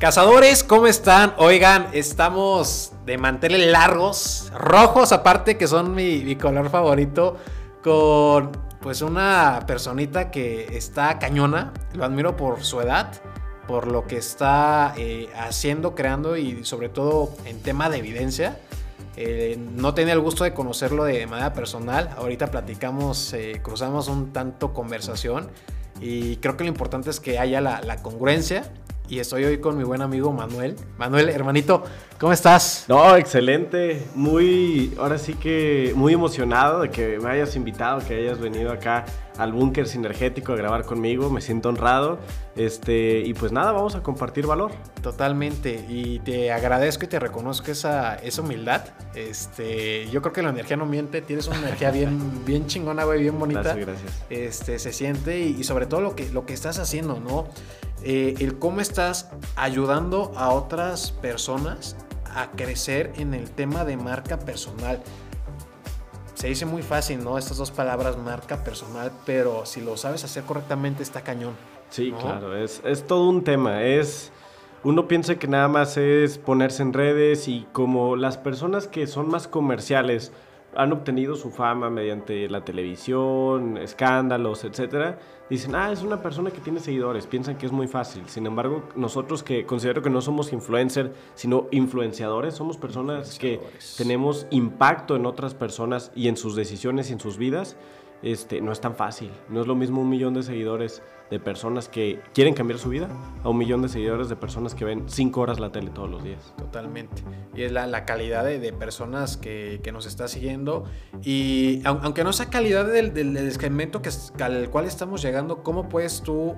Cazadores, ¿cómo están? Oigan, estamos de manteles largos, rojos aparte, que son mi, color favorito, con pues una personita que está cañona, lo admiro por su edad, por lo que está eh, haciendo, creando y sobre todo en tema de evidencia. Eh, no tenía el gusto de conocerlo de manera personal, ahorita platicamos, eh, cruzamos un tanto conversación y creo que lo importante es que haya la, la congruencia y estoy hoy con mi buen amigo Manuel. Manuel, hermanito, ¿cómo estás? No, excelente. Muy, ahora sí que muy emocionado de que me hayas invitado, que hayas venido acá al búnker sinergético a grabar conmigo. Me siento honrado. Este, y pues nada, vamos a compartir valor. Totalmente. Y te agradezco y te reconozco esa, esa humildad. Este, yo creo que la energía no miente. Tienes una energía bien, bien chingona, güey, bien bonita. Gracias, gracias. Este, se siente y, y sobre todo lo que, lo que estás haciendo, ¿no? Eh, el cómo estás ayudando a otras personas a crecer en el tema de marca personal. Se dice muy fácil, ¿no? Estas dos palabras, marca personal, pero si lo sabes hacer correctamente está cañón. Sí, claro, es, es todo un tema. Es uno piensa que nada más es ponerse en redes y como las personas que son más comerciales han obtenido su fama mediante la televisión, escándalos, etcétera, dicen, ah, es una persona que tiene seguidores, piensan que es muy fácil. Sin embargo, nosotros que considero que no somos influencers, sino influenciadores, somos personas que tenemos impacto en otras personas y en sus decisiones y en sus vidas, este, no es tan fácil. No es lo mismo un millón de seguidores de personas que quieren cambiar su vida a un millón de seguidores de personas que ven cinco horas la tele todos los días. Totalmente. Y es la, la calidad de, de personas que, que, nos está siguiendo. Y aunque no sea calidad del, del, que, al cual estamos llegando, ¿cómo puedes tú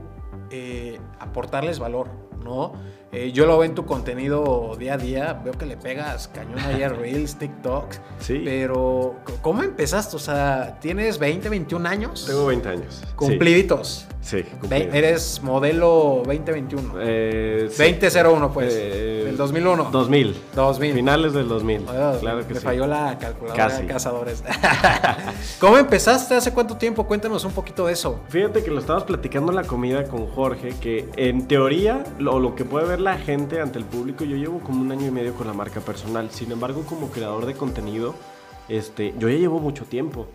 eh, aportarles valor? ¿no? Eh, yo lo veo en tu contenido día a día, veo que le pegas cañón ahí a Reels, TikToks. Sí. Pero, ¿cómo empezaste? O sea, ¿tienes 20, 21 años? Tengo 20 años. Cumpliditos. Sí, cumplidos. Eres modelo 2021. Eh, sí. 2001, pues. Eh, del 2001. 2000. 2000. Finales del 2000. Oye, claro que me sí. falló la calculadora Casi. de cazadores. ¿Cómo empezaste? ¿Hace cuánto tiempo? Cuéntanos un poquito de eso. Fíjate que lo estabas platicando en la comida con Jorge, que en teoría, lo, lo que puede ver la gente ante el público, yo llevo como un año y medio con la marca personal. Sin embargo, como creador de contenido, este, yo ya llevo mucho tiempo.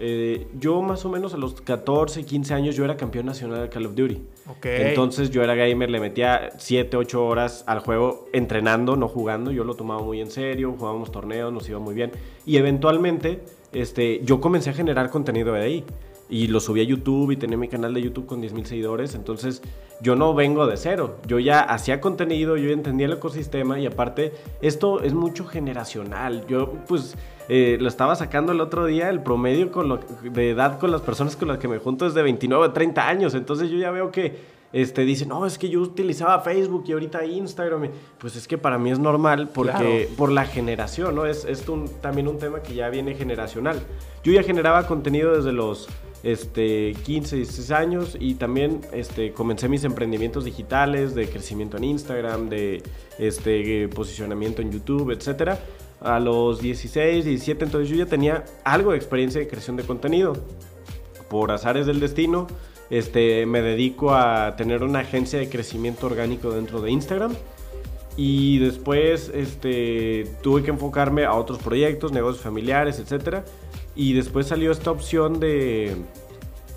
Eh, yo más o menos a los 14, 15 años yo era campeón nacional de Call of Duty. Okay. Entonces yo era gamer, le metía 7, 8 horas al juego entrenando, no jugando. Yo lo tomaba muy en serio, jugábamos torneos, nos iba muy bien. Y eventualmente este, yo comencé a generar contenido de ahí y lo subí a YouTube y tenía mi canal de YouTube con 10.000 seguidores. Entonces yo no vengo de cero. Yo ya hacía contenido, yo ya entendía el ecosistema y aparte esto es mucho generacional. Yo pues eh, lo estaba sacando el otro día, el promedio con lo, de edad con las personas con las que me junto es de 29 a 30 años. Entonces yo ya veo que este, dicen, no, es que yo utilizaba Facebook y ahorita Instagram. Pues es que para mí es normal porque claro. por la generación, ¿no? Es, es un, también un tema que ya viene generacional. Yo ya generaba contenido desde los este, 15, 16 años y también este, comencé mis emprendimientos digitales de crecimiento en Instagram, de este, posicionamiento en YouTube, etc. A los 16, 17, entonces yo ya tenía algo de experiencia de creación de contenido. Por azares del destino, este, me dedico a tener una agencia de crecimiento orgánico dentro de Instagram. Y después este, tuve que enfocarme a otros proyectos, negocios familiares, etc. Y después salió esta opción de,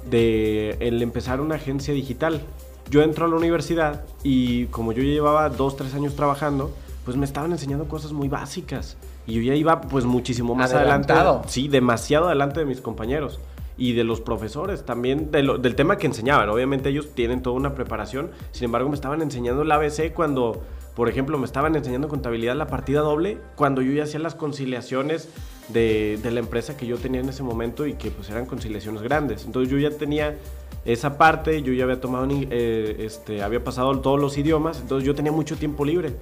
de el empezar una agencia digital. Yo entro a la universidad y como yo ya llevaba dos, tres años trabajando, pues me estaban enseñando cosas muy básicas. Y yo ya iba pues muchísimo más Adelantado. adelante. Sí, demasiado adelante de mis compañeros y de los profesores también, de lo, del tema que enseñaban. Obviamente ellos tienen toda una preparación, sin embargo me estaban enseñando el ABC cuando, por ejemplo, me estaban enseñando contabilidad la partida doble, cuando yo ya hacía las conciliaciones de, la empresa que yo tenía en ese momento y que pues eran conciliaciones grandes. Entonces yo ya tenía esa parte, yo ya había tomado, eh, este, había pasado todos los idiomas, entonces yo tenía mucho tiempo libre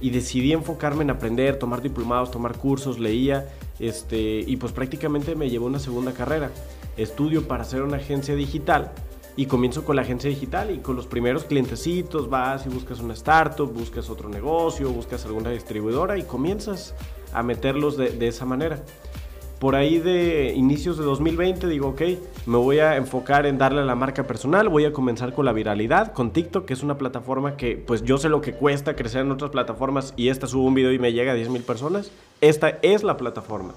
y decidí enfocarme en aprender, tomar diplomados, tomar cursos, leía, este, y pues prácticamente me llevó una segunda carrera. Estudio para hacer una agencia digital y comienzo con la agencia digital y con los primeros clientecitos vas y buscas una startup, buscas otro negocio, buscas alguna distribuidora y comienzas a meterlos de, esa manera. por ahí de inicios de 2020 digo, ok, me voy a enfocar en darle a la marca personal, voy a comenzar con la viralidad, con TikTok, que es una plataforma que pues yo sé lo que cuesta crecer en otras plataformas y esta subo un video y me llega a 10 mil personas. Esta es la plataforma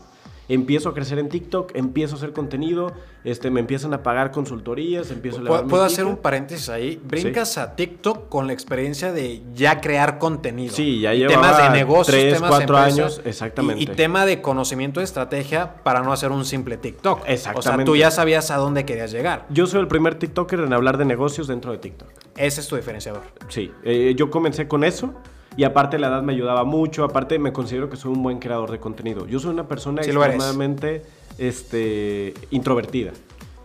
empiezo a crecer en TikTok, empiezo a hacer contenido, este, me empiezan a pagar consultorías, empiezo a ¿Puedo, ¿puedo hacer un paréntesis ahí? Brincas a TikTok con la experiencia de ya crear contenido. Sí, ya llevaba temas de negocios, tres, temas cuatro años, exactamente. Y, tema de conocimiento de estrategia para no hacer un simple TikTok. Exactamente. O sea, tú ya sabías a dónde querías llegar. Yo soy el primer TikToker en hablar de negocios dentro de TikTok. Ese es tu diferenciador. Sí, eh, yo comencé con eso. Y aparte la edad me ayudaba mucho, aparte me considero que soy un buen creador de contenido. Yo soy una persona extremadamente este, introvertida.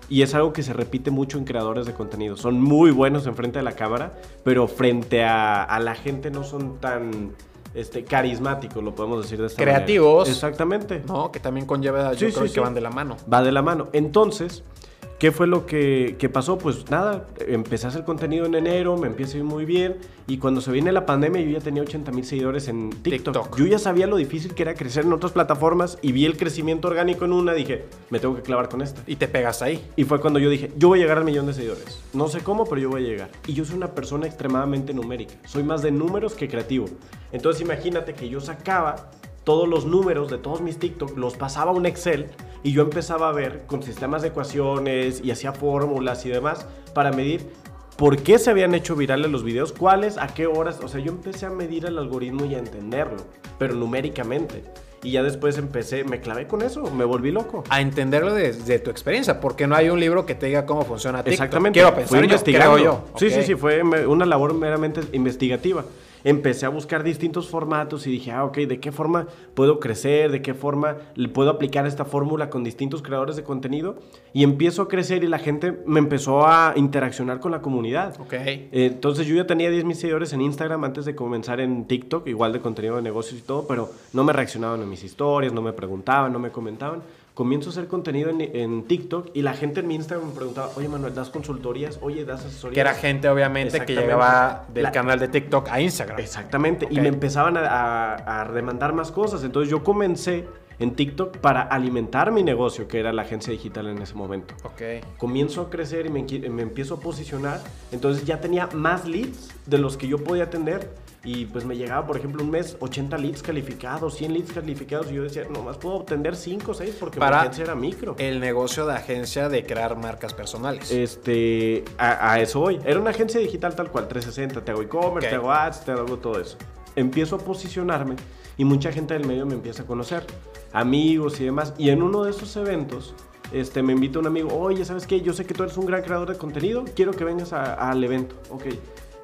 Y es algo que se repite mucho en creadores de contenido. Son muy buenos enfrente de la cámara, pero frente a, la gente no son tan este, carismáticos, lo podemos decir de esta Creativos. Exactamente. No, que también conlleva, yo creo que van de la mano. Va de la mano. Entonces, ¿Qué fue lo que, pasó? Pues nada, empecé a hacer contenido en enero, me empieza a ir muy bien y cuando se viene la pandemia yo ya tenía 80 mil seguidores en TikTok. Yo ya sabía lo difícil que era crecer en otras plataformas y vi el crecimiento orgánico en una, dije, me tengo que clavar con esta. Y te pegas ahí. Y fue cuando yo dije, yo voy a llegar al millón de seguidores. No sé cómo, pero yo voy a llegar. Y yo soy una persona extremadamente numérica. Soy más de números que creativo. Entonces imagínate que yo sacaba todos los números de todos mis TikTok, los pasaba a un Excel y yo empezaba a ver con sistemas de ecuaciones y hacía fórmulas y demás para medir por qué se habían hecho virales los videos, cuáles, a qué horas. O sea, yo empecé a medir el algoritmo y a entenderlo, pero numéricamente. Y ya después empecé, me clavé con eso, me volví loco. A entenderlo desde tu experiencia, porque no hay un libro que te diga cómo funciona TikTok. Exactamente. Quiero pensar, yo, yo. Sí, sí, sí, fue una labor meramente investigativa empecé a buscar distintos formatos y dije, ah, ok, ¿de qué forma puedo crecer? ¿De qué forma puedo aplicar esta fórmula con distintos creadores de contenido? Y empiezo a crecer y la gente me empezó a interaccionar con la comunidad. Ok. entonces yo ya tenía 10 mil seguidores en Instagram antes de comenzar en TikTok, igual de contenido de negocios y todo, pero no me reaccionaban a mis historias, no me preguntaban, no me comentaban comienzo a hacer contenido en, TikTok y la gente en mi Instagram me preguntaba, oye Manuel, ¿das consultorías? Oye, ¿das asesorías? Que era gente obviamente que llegaba del canal de TikTok a Instagram. Exactamente, y me empezaban a, demandar más cosas. Entonces yo comencé en TikTok para alimentar mi negocio, que era la agencia digital en ese momento. Ok. Comienzo a crecer y me, me empiezo a posicionar. Entonces ya tenía más leads de los que yo podía atender y pues me llegaba, por ejemplo, un mes 80 leads calificados, 100 leads calificados y yo decía, nomás puedo obtener 5 o 6 porque Para mi agencia era micro. El negocio de agencia de crear marcas personales. Este, a, eso voy. Era una agencia digital tal cual, 360, te hago e-commerce, te hago ads, te hago todo eso. Empiezo a posicionarme y mucha gente del medio me empieza a conocer, amigos y demás. Y en uno de esos eventos, este, me invita un amigo, oye, ¿sabes qué? Yo sé que tú eres un gran creador de contenido, quiero que vengas al evento. Ok,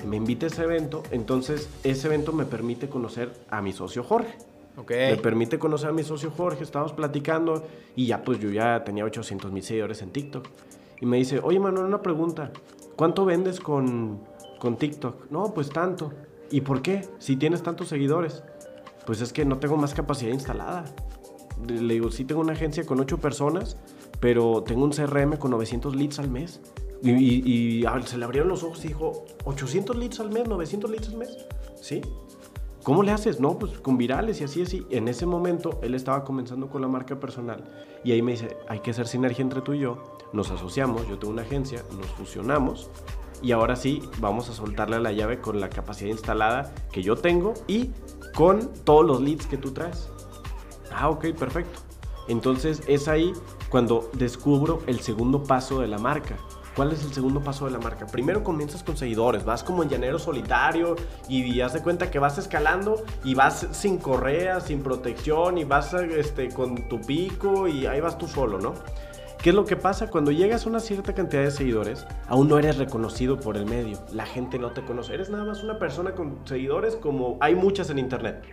me invita a ese evento, entonces ese evento me permite conocer a mi socio Jorge. Okay. Me permite conocer a mi socio Jorge, estábamos platicando y ya pues yo ya tenía 800 mil seguidores en TikTok. Y me dice, oye Manuel, una pregunta, ¿cuánto vendes con, con TikTok? No, pues tanto. ¿Y por qué? Si tienes tantos seguidores. Pues es que no tengo más capacidad instalada. Le digo, sí tengo una agencia con 8 personas, pero tengo un CRM con 900 leads al mes. Y, se le abrieron los ojos y dijo, 800 leads al mes, 900 leads al mes. ¿Sí? ¿Cómo le haces? No, pues con virales y así, así. En ese momento él estaba comenzando con la marca personal y ahí me dice, hay que hacer sinergia entre tú y yo. Nos asociamos, yo tengo una agencia, nos fusionamos y ahora sí vamos a soltarle la llave con la capacidad instalada que yo tengo y con todos los leads que tú traes. Ah, ok, perfecto. Entonces es ahí cuando descubro el segundo paso de la marca ¿Cuál es el segundo paso de la marca? Primero comienzas con seguidores, vas como en llanero solitario y haz de cuenta que vas escalando y vas sin correa, sin protección y vas este, con tu pico y ahí vas tú solo, ¿no? ¿Qué es lo que pasa? Cuando llegas a una cierta cantidad de seguidores, aún no eres reconocido por el medio. La gente no te conoce. Eres nada más una persona con seguidores como hay muchas en internet.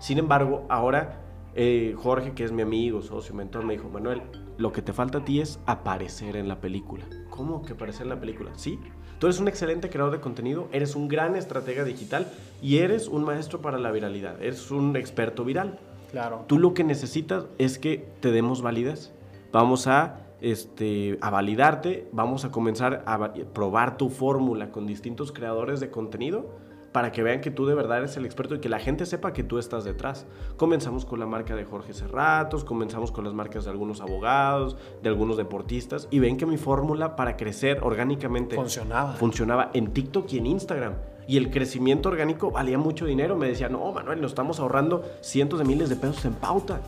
Sin embargo, ahora eh, Jorge, que es mi amigo, socio, mentor, me dijo, Manuel, lo que te falta a ti es aparecer en la película. ¿Cómo que aparecer en la película? Sí, tú eres un excelente creador de contenido, eres un gran estratega digital y eres un maestro para la viralidad, eres un experto viral. Claro. Tú lo que necesitas es que te demos validez. Vamos a, este, a validarte, vamos a comenzar a probar tu fórmula con distintos creadores de contenido para que vean que tú de verdad eres el experto y que la gente sepa que tú estás detrás. Comenzamos con la marca de Jorge Serratos, comenzamos con las marcas de algunos abogados, de algunos deportistas y ven que mi fórmula para crecer orgánicamente funcionaba. Funcionaba en TikTok y en Instagram. Y el crecimiento orgánico valía mucho dinero. Me decía, no, Manuel, nos estamos ahorrando cientos de miles de pesos en pauta.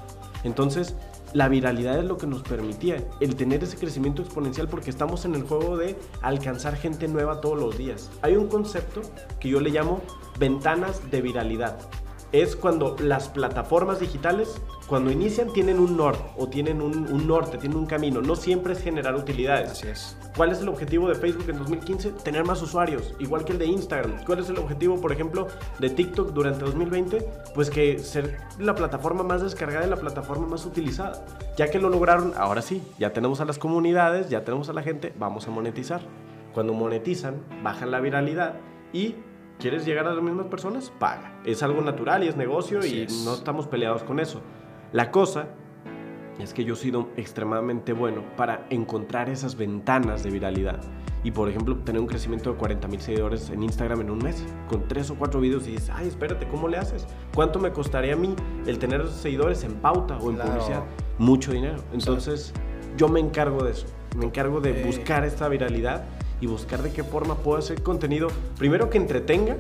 Entonces, la viralidad es lo que nos permitía el tener ese crecimiento exponencial porque estamos en el juego de alcanzar gente nueva todos los días. Hay un concepto que yo le llamo ventanas de viralidad. Es cuando las plataformas digitales, cuando inician, tienen un norte o tienen un, un norte, tienen un camino. No siempre es generar utilidades. Así es. ¿Cuál es el objetivo de Facebook en 2015? Tener más usuarios, igual que el de Instagram. ¿Cuál es el objetivo, por ejemplo, de TikTok durante 2020? Pues que ser la plataforma más descargada y la plataforma más utilizada. Ya que lo lograron, ahora sí, ya tenemos a las comunidades, ya tenemos a la gente, vamos a monetizar. Cuando monetizan, bajan la viralidad y ¿quieres llegar a las mismas personas? Paga. Es algo natural y es negocio Así y es. no estamos peleados con eso. La cosa es que yo he sido extremadamente bueno para encontrar esas ventanas de viralidad. Y por ejemplo, tener un crecimiento de 40 mil seguidores en Instagram en un mes, con tres o cuatro videos y dices, ay, espérate, ¿cómo le haces? ¿Cuánto me costaría a mí el tener esos seguidores en pauta o en Claro. publicidad? Mucho dinero. Entonces, yo me encargo de eso. Me encargo de Ok. buscar esta viralidad y buscar de qué forma puedo hacer contenido, primero que entretenga,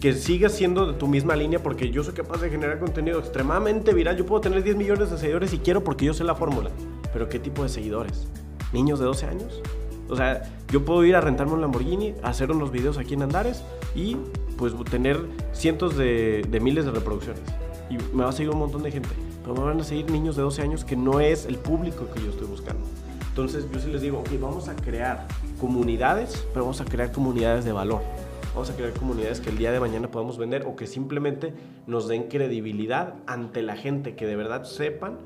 que siga siendo de tu misma línea, porque yo soy capaz de generar contenido extremadamente viral. Yo puedo tener 10 millones de seguidores y quiero porque yo sé la fórmula. Pero ¿qué tipo de seguidores? ¿Niños de 12 años? O sea, yo puedo ir a rentarme un Lamborghini, hacer unos videos aquí en Andares y pues tener cientos de, de miles de reproducciones. Y me va a seguir un montón de gente. Pero me van a seguir niños de 12 años que no es el público que yo estoy buscando. Entonces yo sí les digo, ok, vamos a crear comunidades, pero vamos a crear comunidades de valor. Vamos a crear comunidades que el día de mañana podamos vender o que simplemente nos den credibilidad ante la gente, que de verdad sepan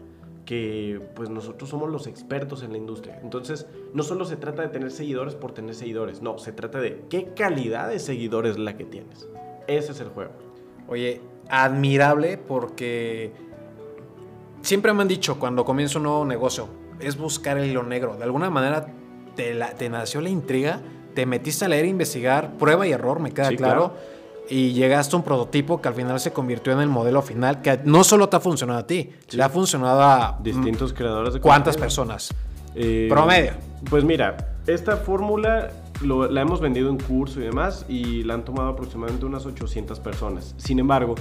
que pues nosotros somos los expertos en la industria. Entonces, no solo se trata de tener seguidores por tener seguidores, no, se trata de qué calidad de seguidores es la que tienes. Ese es el juego. Oye, admirable porque siempre me han dicho cuando comienzo un nuevo negocio, es buscar el hilo negro. De alguna manera te, la- te nació la intriga, te metiste a leer, e investigar, prueba y error, me queda Sí, claro. Y llegaste a un prototipo que al final se convirtió en el modelo final, que no solo te ha funcionado a ti, Sí. le ha funcionado a Distintos creadores de cuántas personas. Eh, Promedio. Pues mira, esta fórmula lo- la hemos vendido en curso y demás y la han tomado aproximadamente unas 800 personas. Sin embargo,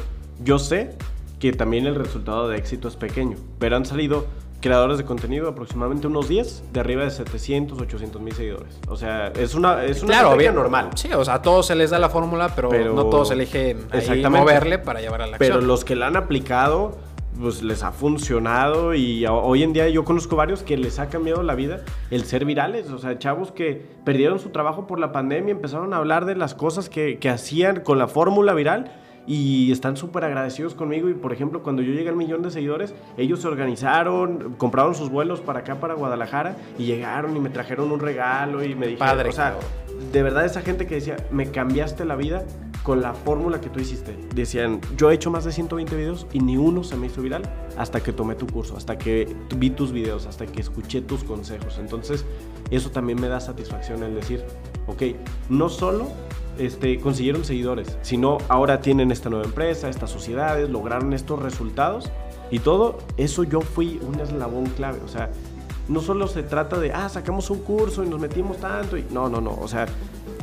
yo sé que también el resultado de éxito es pequeño, pero han salido creadores de contenido aproximadamente unos 10 de arriba de 700, 800 mil seguidores. O sea, es una, es una Claro, bien. normal. Sí, o sea, a todos se les da la fórmula, pero, Pero- no todos eligen ahí moverle para llevar a la acción. Pero los que la han aplicado, pues les ha funcionado y hoy en día yo conozco varios que les ha cambiado la vida el ser virales. O sea, chavos que perdieron su trabajo por la pandemia, empezaron a hablar de las cosas que, que hacían con la fórmula viral y están súper agradecidos conmigo. Y por ejemplo, cuando yo llegué al millón de seguidores, ellos se organizaron, compraron sus vuelos para acá, para Guadalajara y llegaron y me trajeron un regalo y me dijeron, Padre, o sea, cabrón. de verdad esa gente que decía, me cambiaste la vida con la fórmula que tú hiciste. Decían, yo he hecho más de 120 videos y ni uno se me hizo viral hasta que tomé tu curso, hasta que vi tus videos, hasta que escuché tus consejos. Entonces, eso también me da satisfacción el decir, ok, no solo este, consiguieron seguidores, sino ahora tienen esta nueva empresa, estas sociedades, lograron estos resultados y todo eso yo fui un eslabón clave. O sea, no solo se trata de, ah, sacamos un curso y nos metimos tanto. Y, no, no, no. O sea,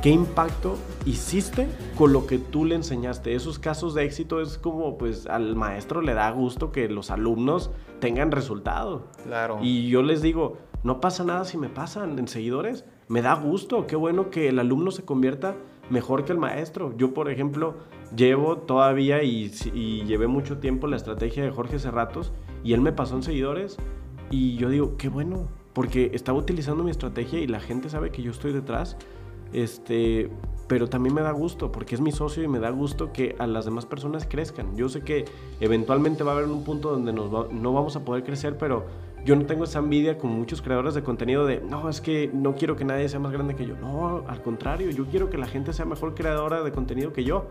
¿qué impacto hiciste con lo que tú le enseñaste? Esos casos de éxito es como, pues, al maestro le da gusto que los alumnos tengan resultado. Claro. Y yo les digo, no pasa nada si me pasan en seguidores. Me da gusto, qué bueno que el alumno se convierta mejor que el maestro. Yo, por ejemplo, llevo todavía y, y llevé mucho tiempo la estrategia de Jorge Serratos y él me pasó en seguidores y yo digo, qué bueno, porque estaba utilizando mi estrategia y la gente sabe que yo estoy detrás. Este, pero también me da gusto porque es mi socio y me da gusto que a las demás personas crezcan. Yo sé que eventualmente va a haber un punto donde no vamos a poder crecer, pero yo no tengo esa envidia como muchos creadores de contenido de, no, es que no quiero que nadie sea más grande que yo. No, al contrario, yo quiero que la gente sea mejor creadora de contenido que yo.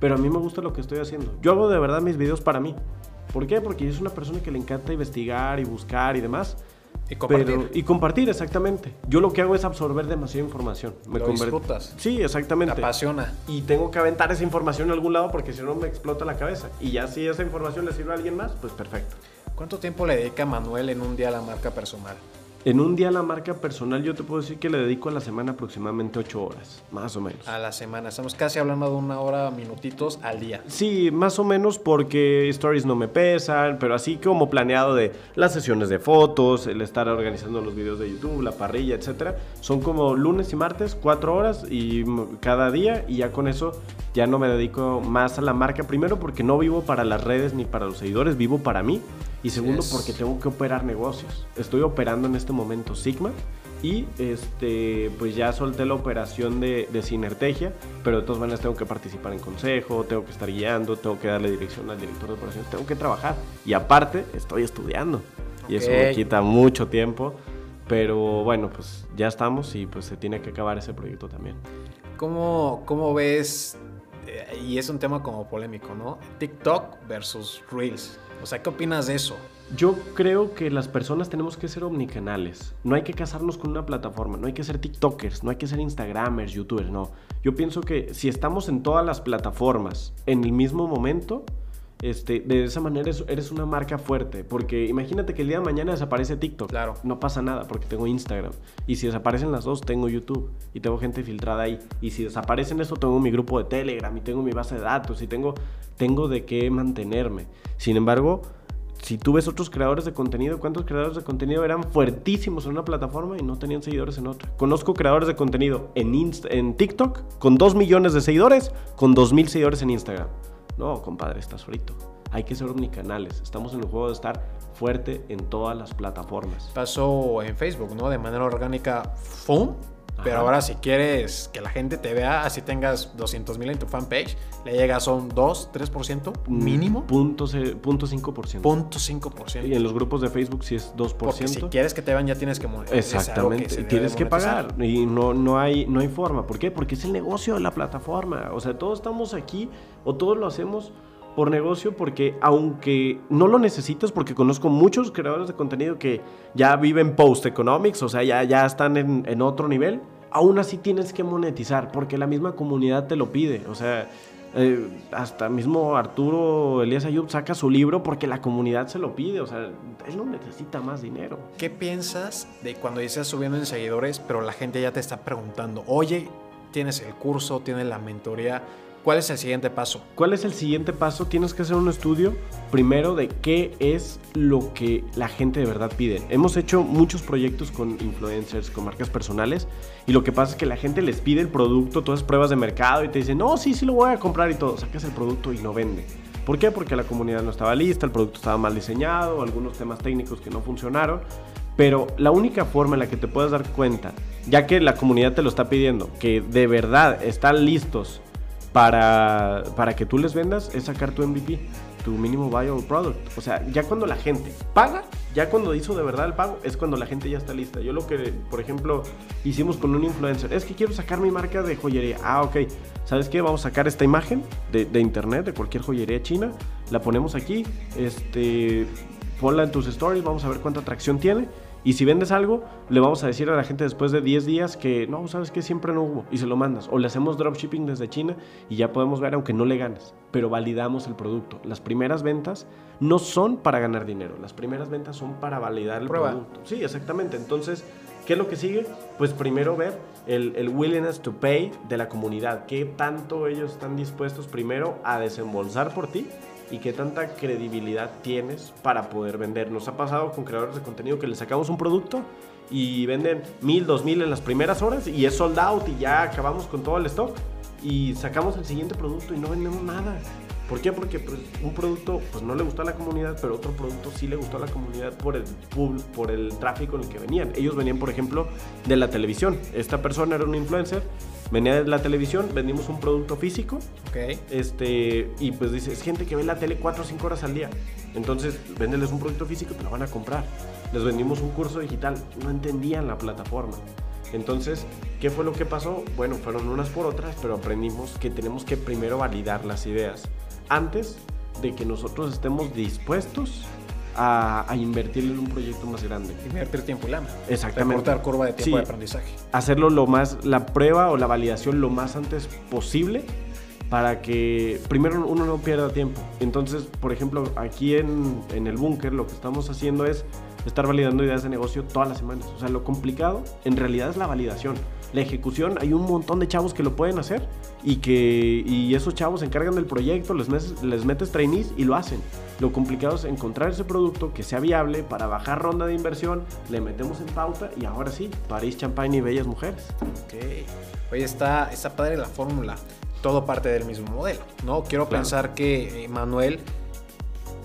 Pero a mí me gusta lo que estoy haciendo. Yo hago de verdad mis videos para mí. ¿Por qué? Porque yo soy una persona que le encanta investigar y buscar y demás. Y compartir. y compartir, exactamente. Yo lo que hago es absorber demasiada información. Me lo disfrutas. Sí, exactamente. Te apasiona. Y tengo que aventar esa información en algún lado porque si no me explota la cabeza. Y ya si esa información le sirve a alguien más, pues perfecto. ¿Cuánto tiempo le dedica Manuel en un día a la marca personal? En un día la marca personal yo te puedo decir que le dedico a la semana aproximadamente 8 horas, más o menos. A la semana, estamos casi hablando de una hora, minutitos al día. Sí, más o menos porque stories no me pesan, pero así como planeado de las sesiones de fotos, el estar organizando los videos de YouTube, la parrilla, etcétera, son como lunes y martes, 4 horas y cada día y ya con eso ya no me dedico más a la marca, primero porque no vivo para las redes ni para los seguidores, vivo para mí. Y segundo, porque tengo que operar negocios. Estoy operando en este momento Sigma y este, pues ya solté la operación de, de Sinertegia, pero de todas maneras tengo que participar en consejo, tengo que estar guiando, tengo que darle dirección al director de operaciones, tengo que trabajar. Y aparte, estoy estudiando. Y eso me quita mucho tiempo. Pero bueno, pues ya estamos y pues se tiene que acabar ese proyecto también. ¿Cómo, cómo ves? Eh, y es un tema como polémico, ¿no? TikTok versus Reels. O sea, ¿qué opinas de eso? Yo creo que las personas tenemos que ser omnicanales. No hay que casarnos con una plataforma, no hay que ser TikTokers, no hay que ser Instagramers, YouTubers, no. Yo pienso que si estamos en todas las plataformas en el mismo momento, este, de esa manera eres una marca fuerte. Porque imagínate que el día de mañana desaparece TikTok. Claro. No pasa nada porque tengo Instagram. Y si desaparecen las dos, tengo YouTube. Y tengo gente filtrada ahí. Y si desaparecen eso, tengo mi grupo de Telegram. Y tengo mi base de datos. Y tengo, tengo de qué mantenerme. Sin embargo, si tú ves otros creadores de contenido, ¿cuántos creadores de contenido eran fuertísimos en una plataforma y no tenían seguidores en otra? Conozco creadores de contenido en, en TikTok con 2 millones de seguidores, con 2 mil seguidores en Instagram. No, compadre, estás frito. Hay que ser omnicanales. Estamos en el juego de estar fuerte en todas las plataformas. Pasó en Facebook, ¿no? De manera orgánica, ¡fum! Pero ahora si quieres que la gente te vea, así tengas 200 mil en tu fanpage, le llega son 2, 3% mm, mínimo. Punto, punto 5%. Punto 5%. Y en los grupos de Facebook sí es 2%. Porque si quieres que te vean ya tienes que Exactamente. tienes que pagar. Y no, no, hay, no hay forma. ¿Por qué? Porque es el negocio de la plataforma. O sea, todos estamos aquí o todos lo hacemos por negocio porque aunque no lo necesitas, porque conozco muchos creadores de contenido que ya viven post economics, o sea, ya, ya están en, otro nivel, aún así tienes que monetizar porque la misma comunidad te lo pide. O sea, eh, hasta mismo Arturo Elías Ayub saca su libro porque la comunidad se lo pide, o sea, él no necesita más dinero. ¿Qué piensas de cuando dices subiendo en seguidores, pero la gente ya te está preguntando, oye, tienes el curso, tienes la mentoría? ¿Cuál es el siguiente paso? ¿Cuál es el siguiente paso? Tienes que hacer un estudio primero de qué es lo que la gente de verdad pide. Hemos hecho muchos proyectos con influencers, con marcas personales, y lo que pasa es que la gente les pide el producto, todas pruebas de mercado, y te dicen, no, sí, sí lo voy a comprar y todo. Sacas el producto y no vende. ¿Por qué? Porque la comunidad no estaba lista, el producto estaba mal diseñado, algunos temas técnicos que no funcionaron. Pero la única forma en la que te puedes dar cuenta, ya que la comunidad te lo está pidiendo, que de verdad están listos para, para que tú les vendas es sacar tu MVP, tu mínimo viable product. O sea, ya cuando la gente paga, ya cuando hizo de verdad el pago, es cuando la gente ya está lista. Yo lo que, por ejemplo, hicimos con un influencer, es que quiero sacar mi marca de joyería. Ah, ok. ¿Sabes qué? Vamos a sacar esta imagen de, de internet, de cualquier joyería china, la ponemos aquí, este, ponla en tus stories, vamos a ver cuánta atracción tiene y si vendes algo, le vamos a decir a la gente después de 10 días que no, sabes que siempre no hubo y se lo mandas. O le hacemos dropshipping desde China y ya podemos ver aunque no le ganes, pero validamos el producto. Las primeras ventas no son para ganar dinero, las primeras ventas son para validar el producto. Sí, exactamente. Entonces, ¿qué es lo que sigue? Pues primero ver el, el willingness to pay de la comunidad. ¿Qué tanto ellos están dispuestos primero a desembolsar por ti? Y qué tanta credibilidad tienes para poder vender. Nos ha pasado con creadores de contenido que les sacamos un producto y venden mil, dos mil en las primeras horas y es sold out y ya acabamos con todo el stock y sacamos el siguiente producto y no vendemos nada. ¿Por qué? Porque pues, un producto pues, no le gustó a la comunidad, pero otro producto sí le gustó a la comunidad por el, por el tráfico en el que venían. Ellos venían, por ejemplo, de la televisión. Esta persona era un influencer venía de la televisión, vendimos un producto físico. Ok. Este, y pues dice, es gente que ve la tele 4 o 5 horas al día. Entonces, véndeles un producto físico y te lo van a comprar. Les vendimos un curso digital, no entendían la plataforma. Entonces, ¿qué fue lo que pasó? Bueno, fueron unas por otras, pero aprendimos que tenemos que primero validar las ideas antes de que nosotros estemos dispuestos a, a invertir en un proyecto más grande. Invertir tiempo y lana. Exactamente. Recortar curva de tiempo Sí. de aprendizaje. Hacerlo lo más, la prueba o la validación lo más antes posible para que primero uno no pierda tiempo. Entonces, por ejemplo, aquí en, en el búnker lo que estamos haciendo es estar validando ideas de negocio todas las semanas. O sea, lo complicado en realidad es la validación. La ejecución, hay un montón de chavos que lo pueden hacer y que y esos chavos se encargan del proyecto, les metes, les metes trainees y lo hacen. Lo complicado es encontrar ese producto que sea viable para bajar ronda de inversión, le metemos en pauta y ahora sí, París, Champagne y bellas mujeres. Ok. Oye, está, está padre la fórmula. Todo parte del mismo modelo, ¿no? Quiero Claro. pensar que eh, Manuel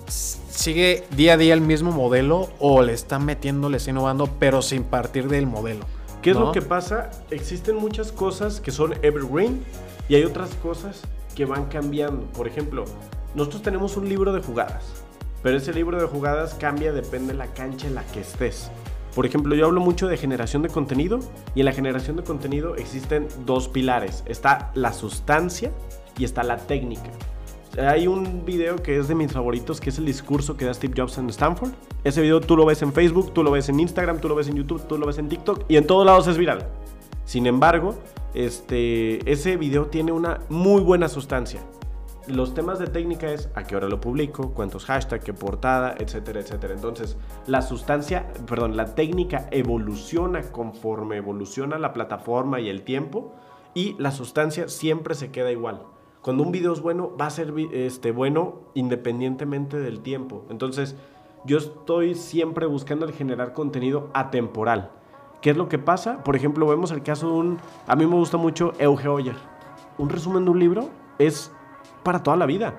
sigue día a día el mismo modelo o le está metiendo, le está innovando, pero sin partir del modelo. ¿Qué es ¿no? lo que pasa? Existen muchas cosas que son evergreen y hay otras cosas que van cambiando. Por ejemplo, nosotros tenemos un libro de jugadas, pero ese libro de jugadas cambia depende de la cancha en la que estés. Por ejemplo, yo hablo mucho de generación de contenido y en la generación de contenido existen dos pilares. Está la sustancia y está la técnica. Hay un video que es de mis favoritos, que es el discurso que da Steve Jobs en Stanford. Ese video tú lo ves en Facebook, tú lo ves en Instagram, tú lo ves en YouTube, tú lo ves en TikTok y en todos lados es viral. Sin embargo, este, ese video tiene una muy buena sustancia. Los temas de técnica es a qué hora lo publico, cuántos hashtags, qué portada, etcétera, etcétera. Entonces, la sustancia, perdón, la técnica evoluciona conforme evoluciona la plataforma y el tiempo y la sustancia siempre se queda igual. Cuando un video es bueno, va a ser este, bueno independientemente del tiempo. Entonces, yo estoy siempre buscando el generar contenido atemporal. ¿Qué es lo que pasa? Por ejemplo, vemos el caso de un... A mí me gusta mucho Euge Oyer. Un resumen de un libro es para toda la vida.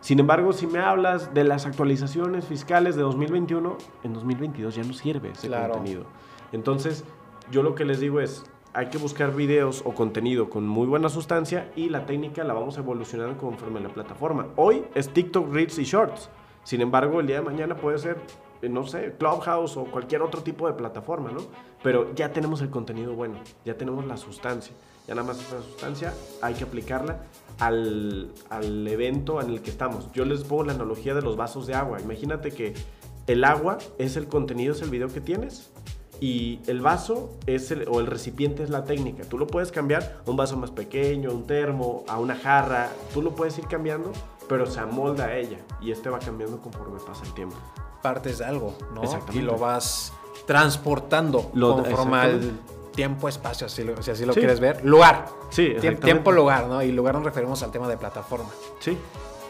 Sin embargo, si me hablas de las actualizaciones fiscales de 2021, en 2022 ya no sirve ese Claro. contenido. Entonces, yo lo que les digo es, hay que buscar videos o contenido con muy buena sustancia y la técnica la vamos evolucionando conforme la plataforma. Hoy es TikTok, Reels y Shorts. Sin embargo, el día de mañana puede ser, eh, no sé, Clubhouse o cualquier otro tipo de plataforma, ¿no? Pero ya tenemos el contenido bueno, ya tenemos la sustancia. Ya nada más esa sustancia hay que aplicarla al, al evento en el que estamos. Yo les pongo la analogía de los vasos de agua. Imagínate que el agua es el contenido, es el video que tienes y el vaso es el, o el recipiente es la técnica. Tú lo puedes cambiar a un vaso más pequeño, a un termo, a una jarra. Tú lo puedes ir cambiando, pero se amolda a ella y este va cambiando conforme pasa el tiempo. Partes de algo, ¿no? Y lo vas transportando Lo- conforme al tiempo, espacio, si, lo- si así lo Sí. quieres ver. Lugar. Sí. Tiempo, lugar, ¿no? Y lugar nos referimos al tema de plataforma. Sí.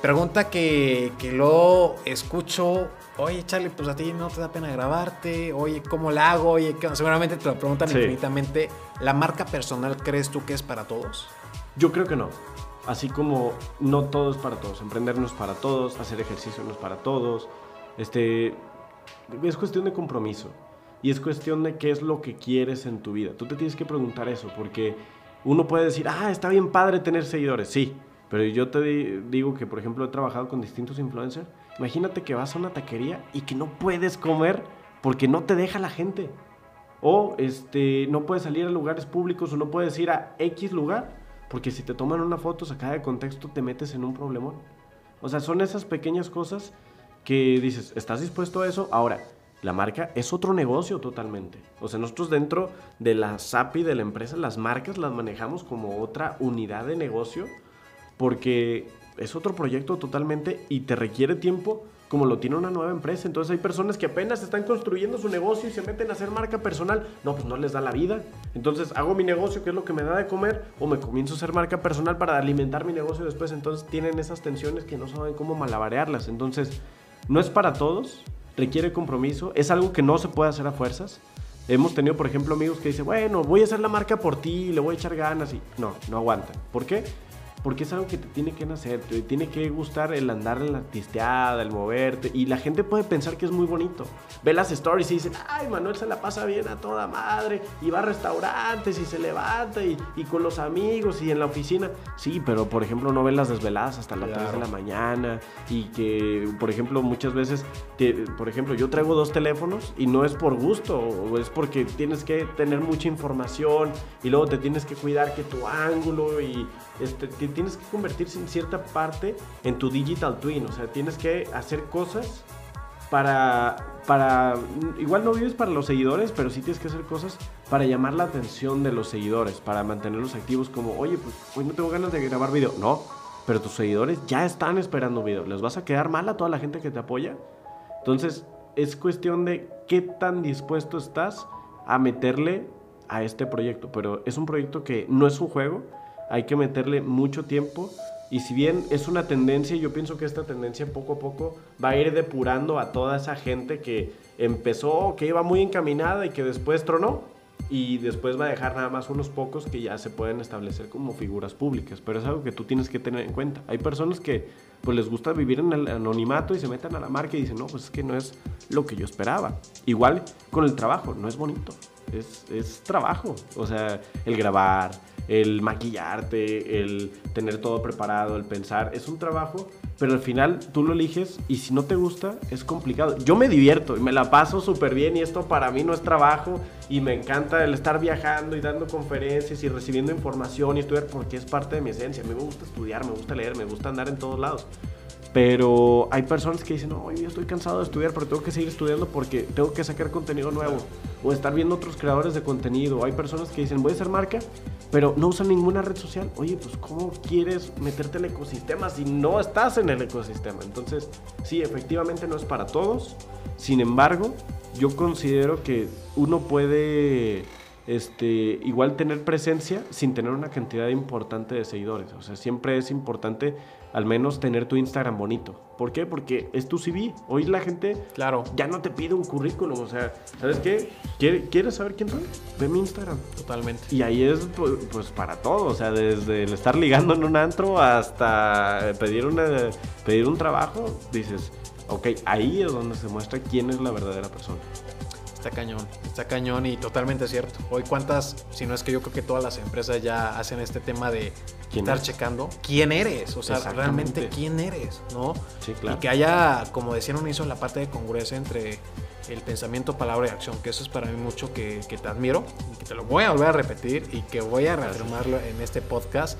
Pregunta que, que luego escucho, oye Charlie, pues a ti no te da pena grabarte, oye, ¿cómo la hago? Oye, ¿qué onda?". seguramente te lo preguntan Sí. infinitamente. ¿La marca personal crees tú que es para todos? Yo creo que no. Así como no todo es para todos. Emprender no es para todos, hacer ejercicio no es para todos. Este, es cuestión de compromiso. Y es cuestión de qué es lo que quieres en tu vida. Tú te tienes que preguntar eso, porque uno puede decir, ah, está bien padre tener seguidores. Sí, pero yo te di- digo que, por ejemplo, he trabajado con distintos influencers. Imagínate que vas a una taquería y que no puedes comer porque no te deja la gente. O este, no puedes salir a lugares públicos o no puedes ir a X lugar porque si te toman una foto sacada de contexto te metes en un problemón. O sea, son esas pequeñas cosas que dices, ¿estás dispuesto a eso? Ahora, la marca es otro negocio totalmente. O sea, nosotros dentro de la SAPI de la empresa, las marcas las manejamos como otra unidad de negocio porque es otro proyecto totalmente y te requiere tiempo como lo tiene una nueva empresa. Entonces hay personas que apenas están construyendo su negocio y se meten a hacer marca personal. No, pues no les da la vida. Entonces hago mi negocio, que es lo que me da de comer, o me comienzo a hacer marca personal para alimentar mi negocio después. Entonces tienen esas tensiones que no saben cómo malabarearlas. Entonces no es para todos, requiere compromiso, es algo que no se puede hacer a fuerzas. Hemos tenido, por ejemplo, amigos que dicen, bueno, voy a hacer la marca por ti, le voy a echar ganas y no, no aguantan. ¿Por qué? Porque es algo que te tiene que nacer, te tiene que gustar el andar en la pisteada, el moverte. Y la gente puede pensar que es muy bonito. Ve las stories y dicen, ay, Manuel se la pasa bien a toda madre. Y va a restaurantes y se levanta y, y con los amigos y en la oficina. Sí, pero por ejemplo no ven las desveladas hasta las 3 de Claro. la mañana. Y que, por ejemplo, muchas veces, te- por ejemplo, yo traigo dos teléfonos y no es por gusto, o es porque tienes que tener mucha información y luego te tienes que cuidar que tu ángulo y este, que tienes que convertirse en cierta parte en tu digital twin, o sea, tienes que hacer cosas para, para, igual no vives para los seguidores, pero sí tienes que hacer cosas para llamar la atención de los seguidores, para mantenerlos activos como, oye, pues hoy no tengo ganas de grabar video. No, pero tus seguidores ya están esperando video. ¿Les vas a quedar mal a toda la gente que te apoya? Entonces, es cuestión de qué tan dispuesto estás a meterle a este proyecto. Pero es un proyecto que no es un juego, hay que meterle mucho tiempo y si bien es una tendencia, yo pienso que esta tendencia poco a poco va a ir depurando a toda esa gente que empezó, que iba muy encaminada y que después tronó. Y después va a dejar nada más unos pocos que ya se pueden establecer como figuras públicas. Pero es algo que tú tienes que tener en cuenta. Hay personas que pues les gusta vivir en el anonimato y se meten a la marca y dicen, no, pues es que no es lo que yo esperaba. Igual con el trabajo, no es bonito. Es, es trabajo. O sea, el grabar, el maquillarte, el tener todo preparado, el pensar, es un trabajo, pero al final tú lo eliges y si no te gusta es complicado. Yo me divierto y me la paso súper bien y esto para mí no es trabajo y me encanta el estar viajando y dando conferencias y recibiendo información y estudiar porque es parte de mi esencia. A mí me gusta estudiar, me gusta leer, me gusta andar en todos lados. Pero hay personas que dicen, no, yo estoy cansado de estudiar, pero tengo que seguir estudiando porque tengo que sacar contenido nuevo. O estar viendo otros creadores de contenido. Hay personas que dicen, voy a ser marca, pero no usan ninguna red social. Oye, pues ¿cómo quieres meterte el ecosistema si no estás en el ecosistema? Entonces, sí, efectivamente no es para todos. Sin embargo, yo considero que uno puede este, igual tener presencia sin tener una cantidad importante de seguidores. O sea, siempre es importante al menos tener tu Instagram bonito. ¿Por qué? Porque es tu CV. Hoy la gente claro. ya no te pide un currículum. O sea, ¿sabes qué? ¿Quieres saber quién soy? Ve mi Instagram. Totalmente. Y ahí es pues, para todo. O sea, desde el estar ligando en un antro hasta pedir, una, pedir un trabajo, dices, ok, ahí es donde se muestra quién es la verdadera persona. Está cañón, está cañón y totalmente cierto. Hoy cuántas, si no es que yo creo que todas las empresas ya hacen este tema de estar checando quién eres, o sea, realmente quién eres, ¿no? Sí, claro. Y que haya, como decían un en la parte de congruencia entre el pensamiento, palabra y acción, que eso es para mí mucho que, que te admiro y que te lo voy a volver a repetir y que voy a reafirmarlo en este podcast.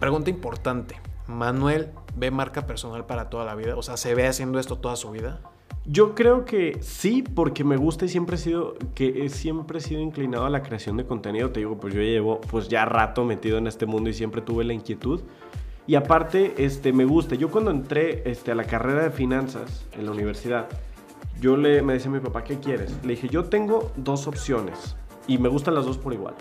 Pregunta importante, ¿Manuel ve marca personal para toda la vida? O sea, ¿se ve haciendo esto toda su vida? Yo creo que sí, porque me gusta y siempre he sido que siempre he sido inclinado a la creación de contenido. Te digo, pues yo llevo pues ya rato metido en este mundo y siempre tuve la inquietud. Y aparte, este, me gusta. Yo cuando entré este, a la carrera de finanzas en la universidad, yo le me decía a mi papá, ¿qué quieres? Le dije, yo tengo dos opciones y me gustan las dos por igual.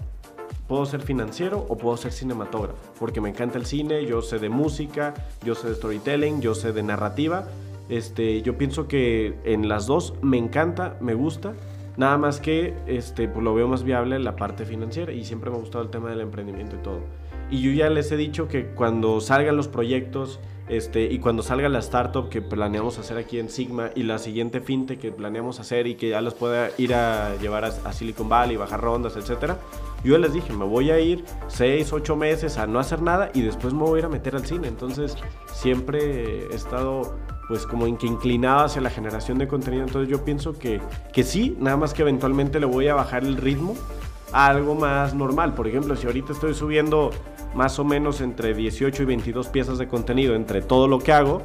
Puedo ser financiero o puedo ser cinematógrafo, porque me encanta el cine, yo sé de música, yo sé de storytelling, yo sé de narrativa este, yo pienso que en las dos me encanta, me gusta. Nada más que este, pues lo veo más viable en la parte financiera y siempre me ha gustado el tema del emprendimiento y todo. Y yo ya les he dicho que cuando salgan los proyectos este, y cuando salga la startup que planeamos hacer aquí en Sigma y la siguiente fintech que planeamos hacer y que ya los pueda ir a llevar a, Silicon Valley, bajar rondas, etcétera, yo les dije, me voy a ir 6, 8 meses a no hacer nada y después me voy a ir a meter al cine. Entonces siempre he estado pues como en que inclinado hacia la generación de contenido. Entonces yo pienso que, que sí, nada más que eventualmente le voy a bajar el ritmo a algo más normal. Por ejemplo, si ahorita estoy subiendo más o menos entre 18 y 22 piezas de contenido entre todo lo que hago,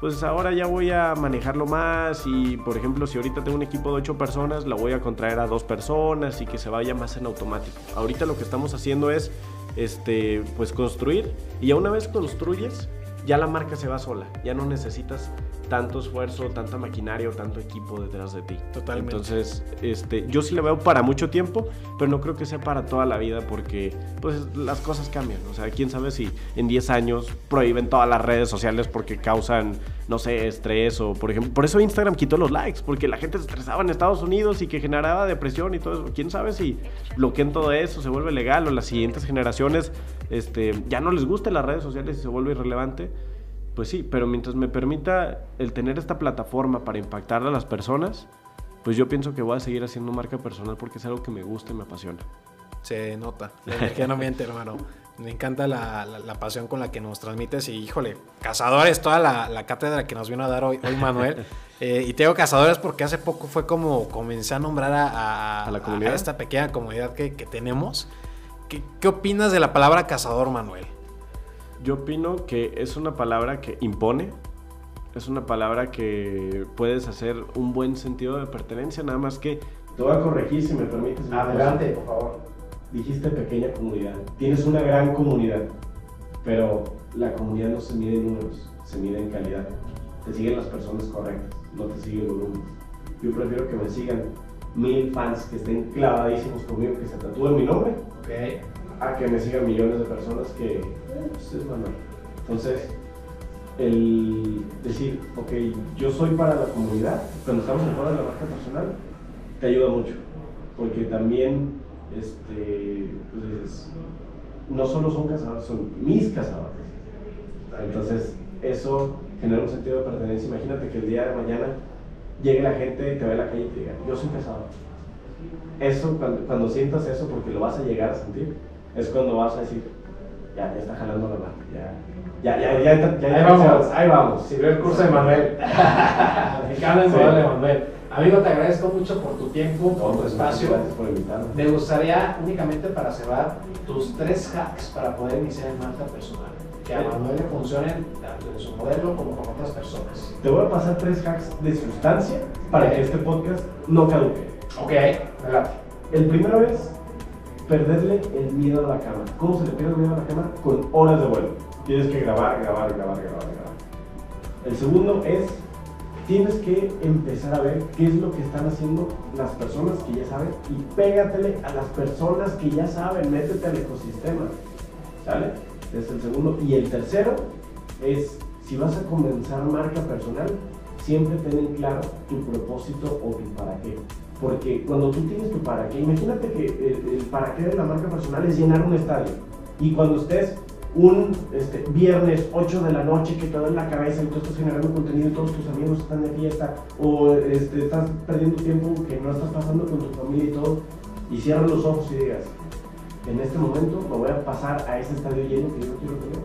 pues ahora ya voy a manejarlo más y por ejemplo si ahorita tengo un equipo de 8 personas, la voy a contraer a dos personas y que se vaya más en automático. Ahorita lo que estamos haciendo es este pues construir y ya una vez construyes ya la marca se va sola, ya no necesitas tanto esfuerzo, tanta maquinaria o tanto equipo detrás de ti. Totalmente. Entonces, este, yo sí le veo para mucho tiempo, pero no creo que sea para toda la vida porque pues las cosas cambian. O sea, quién sabe si en 10 años prohíben todas las redes sociales porque causan, no sé, estrés o por ejemplo, por eso Instagram quitó los likes, porque la gente se estresaba en Estados Unidos y que generaba depresión y todo eso. Quién sabe si bloquean todo eso, se vuelve legal o las siguientes generaciones este, ya no les gusten las redes sociales y se vuelve irrelevante pues sí, pero mientras me permita el tener esta plataforma para impactar a las personas, pues yo pienso que voy a seguir haciendo marca personal porque es algo que me gusta y me apasiona. Se nota, la energía no miente, hermano. Me encanta la, pasión con la que nos transmites y, híjole, cazadores, toda la, cátedra que nos vino a dar hoy, hoy Manuel. Eh, y tengo cazadores porque hace poco fue como comencé a nombrar a, la comunidad? esta pequeña comunidad que, tenemos. ¿Qué, ¿Qué opinas de la palabra cazador, Manuel? Yo opino que es una palabra que impone, es una palabra que puedes hacer un buen sentido de pertenencia, nada más que te voy a corregir si me permites. Adelante, por favor. Dijiste pequeña comunidad. Tienes una gran comunidad, pero la comunidad no se mide en números, se mide en calidad. Te siguen las personas correctas, no te sigue el volumen. Yo prefiero que me sigan mil fans que estén clavadísimos conmigo, que se tatúen mi nombre, Ok. A que me sigan millones de personas que pues es Manuel. Entonces, el decir, ok, yo soy para la comunidad, cuando estamos en fuera de la marca personal, te ayuda mucho. Porque también, este, pues no solo son cazadores, son mis cazadores. Entonces, eso genera un sentido de pertenencia. Imagínate que el día de mañana llegue la gente y te ve en la calle y te diga, yo soy cazador. Eso, cuando, cuando sientas eso, porque lo vas a llegar a sentir, es cuando vas a decir, ya, ya está jalando la marca, ya, ya, ya, ya, ya, ya, Ahí vamos, ahí vamos. Sirvió el curso de Manuel. En Sí. de Manuel. Amigo, te agradezco mucho por tu tiempo, por tu espacio. Gracias por invitarme. Me gustaría únicamente para cerrar tus tres hacks para poder iniciar en marca personal. Que a Manuel le funcionen tanto en su modelo como con otras personas. Te voy a pasar tres hacks de sustancia para que este podcast no caduque. Ok, adelante. El primero es perderle el miedo a la cama. ¿Cómo se le pierde el miedo a la cama? Con horas de vuelo. Tienes que grabar, grabar, grabar, grabar, grabar. El segundo es, tienes que empezar a ver qué es lo que están haciendo las personas que ya saben y pégatele a las personas que ya saben, métete al ecosistema. ¿Sale? Es el segundo. Y el tercero es, si vas a comenzar marca personal, siempre ten en claro tu propósito o tu para qué. Porque cuando tú tienes tu para qué, imagínate que el, el para qué de la marca personal es llenar un estadio. Y cuando estés un este, viernes 8 de la noche que te en la cabeza y tú estás generando contenido y todos tus amigos están de fiesta o este, estás perdiendo tiempo que no estás pasando con tu familia y todo, y cierras los ojos y digas, en este momento me voy a pasar a ese estadio lleno que yo quiero tener,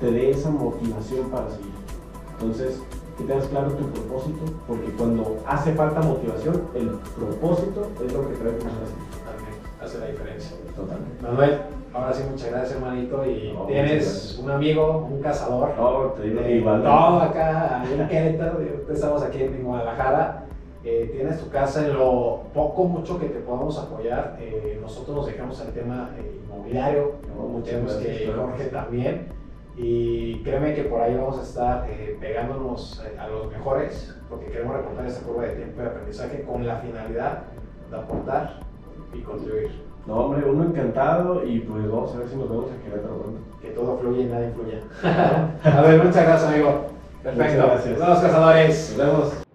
te dé esa motivación para seguir. Entonces, que tengas claro tu propósito, porque cuando hace falta motivación, el propósito es lo que trae. Totalmente, hace la diferencia. Totalmente. Manuel, ahora sí, muchas gracias, hermanito. Y No, tienes un amigo, un cazador. No, te digo, de igual. todo acá en Querétaro, estamos aquí en Guadalajara. Eh, tienes tu casa en lo poco, mucho que te podamos apoyar. Eh, nosotros nos dejamos el tema eh, inmobiliario, No, muchas que. Jorge también. Y créeme que por ahí vamos a estar eh, pegándonos eh, a los mejores, porque queremos recortar esta curva de tiempo de aprendizaje con la finalidad de aportar y contribuir. No, hombre, uno encantado y pues vamos a ver si nos vemos en Querétaro pronto. Que todo fluya y nada influya. a ver, muchas gracias, amigo. Perfecto. Muchas gracias. Nos vemos, cazadores. Nos vemos.